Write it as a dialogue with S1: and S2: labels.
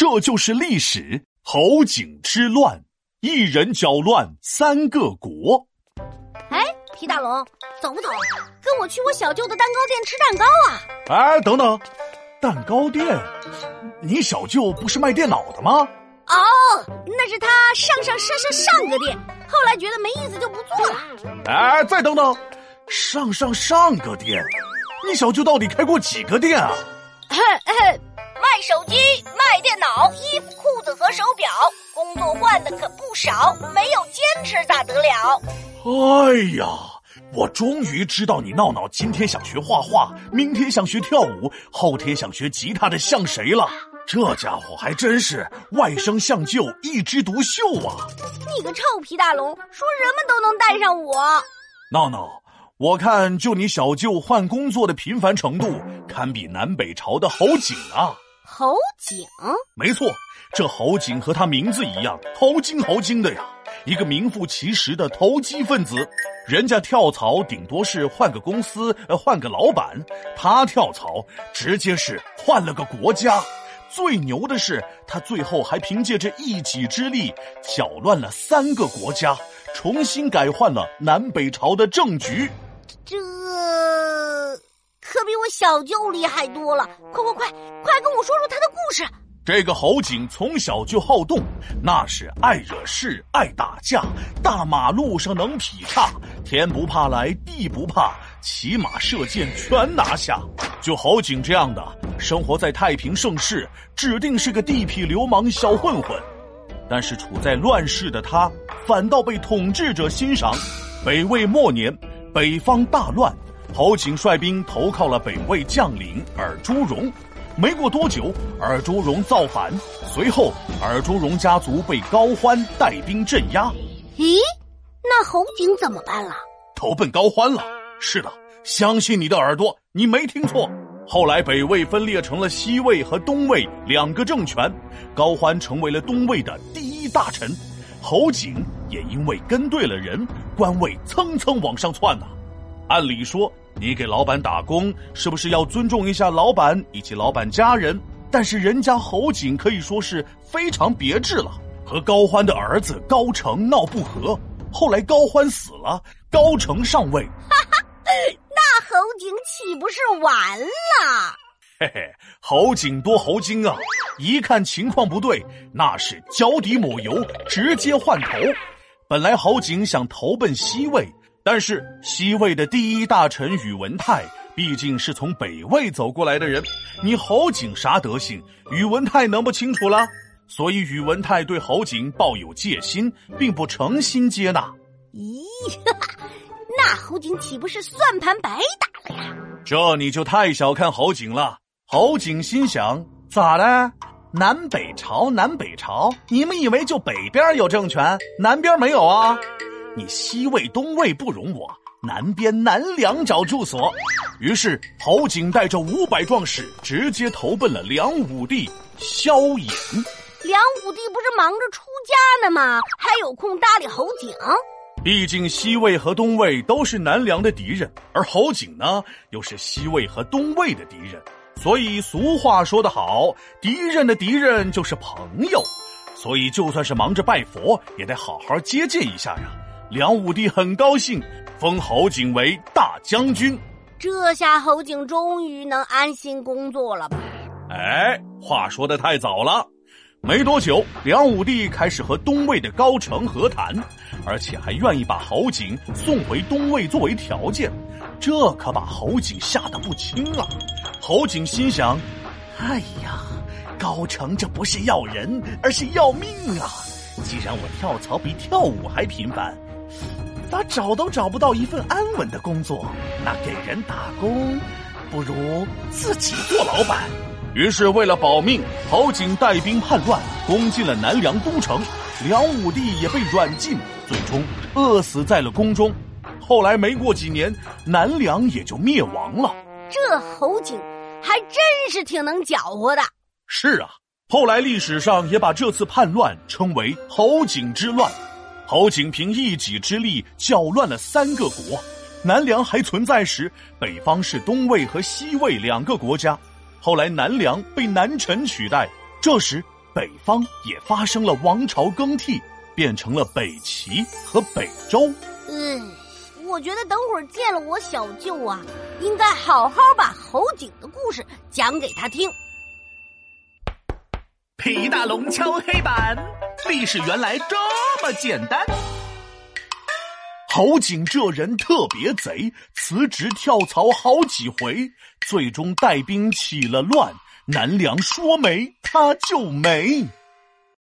S1: 这就是历史。侯景之乱，一人搅乱三个国。
S2: 哎，皮大龙，走不走？跟我去我小舅的蛋糕店吃蛋糕啊！
S1: 哎，等等，蛋糕店？你小舅不是卖电脑的吗？
S2: 哦，那是他上上上上上个店，后来觉得没意思就不做了。
S1: 哎，再等等，上上上个店，你小舅到底开过几个店啊？
S2: 卖手机、卖电脑、衣服、裤子和手表，工作换的可不少，没有坚持咋得了？
S1: 哎呀，我终于知道你闹闹今天想学画画，明天想学跳舞，后天想学吉他的像谁了？这家伙还真是外甥像舅，一枝独秀啊！
S2: 你个臭皮大龙，说什么都能带上我。
S1: 闹闹，我看就你小舅换工作的频繁程度，堪比南北朝的侯景啊！
S2: 侯景，
S1: 没错，这侯景和他名字一样，猴精猴精的呀，一个名副其实的投机分子。人家跳槽顶多是换个公司，呃，换个老板，他跳槽直接是换了个国家。最牛的是，他最后还凭借着一己之力搅乱了三个国家，重新改换了南北朝的政局。
S2: 可比我小舅厉害多了！快快快，快跟我说说他的故事。
S1: 这个侯景从小就好动，那是爱惹事、爱打架，大马路上能劈叉，天不怕来，地不怕，骑马射箭全拿下。就侯景这样的，生活在太平盛世，指定是个地痞流氓小混混。但是处在乱世的他，反倒被统治者欣赏。北魏末年，北方大乱，侯景率兵投靠了北魏将领尔朱荣。没过多久，尔朱荣造反，随后尔朱荣家族被高欢带兵镇压。
S2: 咦，那侯景怎么办了？
S1: 投奔高欢了。是的，相信你的耳朵，你没听错。后来北魏分裂成了西魏和东魏两个政权，高欢成为了东魏的第一大臣，侯景也因为跟对了人，官位蹭蹭往上窜呐。按理说。你给老板打工，是不是要尊重一下老板以及老板家人？但是人家侯景可以说是非常别致了，和高欢的儿子高成闹不和，后来高欢死了，高成上位，
S2: 哈哈，那侯景岂不是完了？
S1: 嘿嘿，侯景多侯精啊！一看情况不对，那是脚底抹油，直接换头。本来侯景想投奔西魏。但是西魏的第一大臣宇文泰毕竟是从北魏走过来的人，你侯景啥德行，宇文泰能不清楚了？所以宇文泰对侯景抱有戒心，并不诚心接纳。
S2: 咦，那侯景岂不是算盘白打了呀？
S1: 这你就太小看侯景了。侯景心想：咋的？南北朝，南北朝，你们以为就北边有政权，南边没有啊？你西魏、东魏不容我，南边南梁找住所。于是侯景带着五百壮士，直接投奔了梁武帝萧衍。
S2: 梁武帝不是忙着出家呢吗？还有空搭理侯景？
S1: 毕竟西魏和东魏都是南梁的敌人，而侯景呢，又是西魏和东魏的敌人。所以俗话说得好，敌人的敌人就是朋友。所以就算是忙着拜佛，也得好好接见一下呀。梁武帝很高兴，封侯景为大将军。
S2: 这下侯景终于能安心工作了吧？
S1: 哎，话说的太早了。没多久，梁武帝开始和东魏的高澄和谈，而且还愿意把侯景送回东魏作为条件。这可把侯景吓得不轻啊！侯景心想：哎呀，高澄这不是要人，而是要命啊！既然我跳槽比跳舞还频繁。咋找都找不到一份安稳的工作，那给人打工，不如自己做老板。于是为了保命，侯景带兵叛乱，攻进了南梁都城。梁武帝也被软禁，最终饿死在了宫中。后来没过几年，南梁也就灭亡了。
S2: 这侯景还真是挺能搅和的。
S1: 是啊，后来历史上也把这次叛乱称为侯景之乱。侯景凭一己之力搅乱了三个国。南梁还存在时，北方是东魏和西魏两个国家。后来南梁被南陈取代，这时北方也发生了王朝更替，变成了北齐和北周。
S2: 嗯，我觉得等会儿见了我小舅啊，应该好好把侯景的故事讲给他听。
S1: 皮大龙敲黑板，历史原来这么简单。侯景这人特别贼，辞职跳槽好几回，最终带兵起了乱。南梁说没他就没。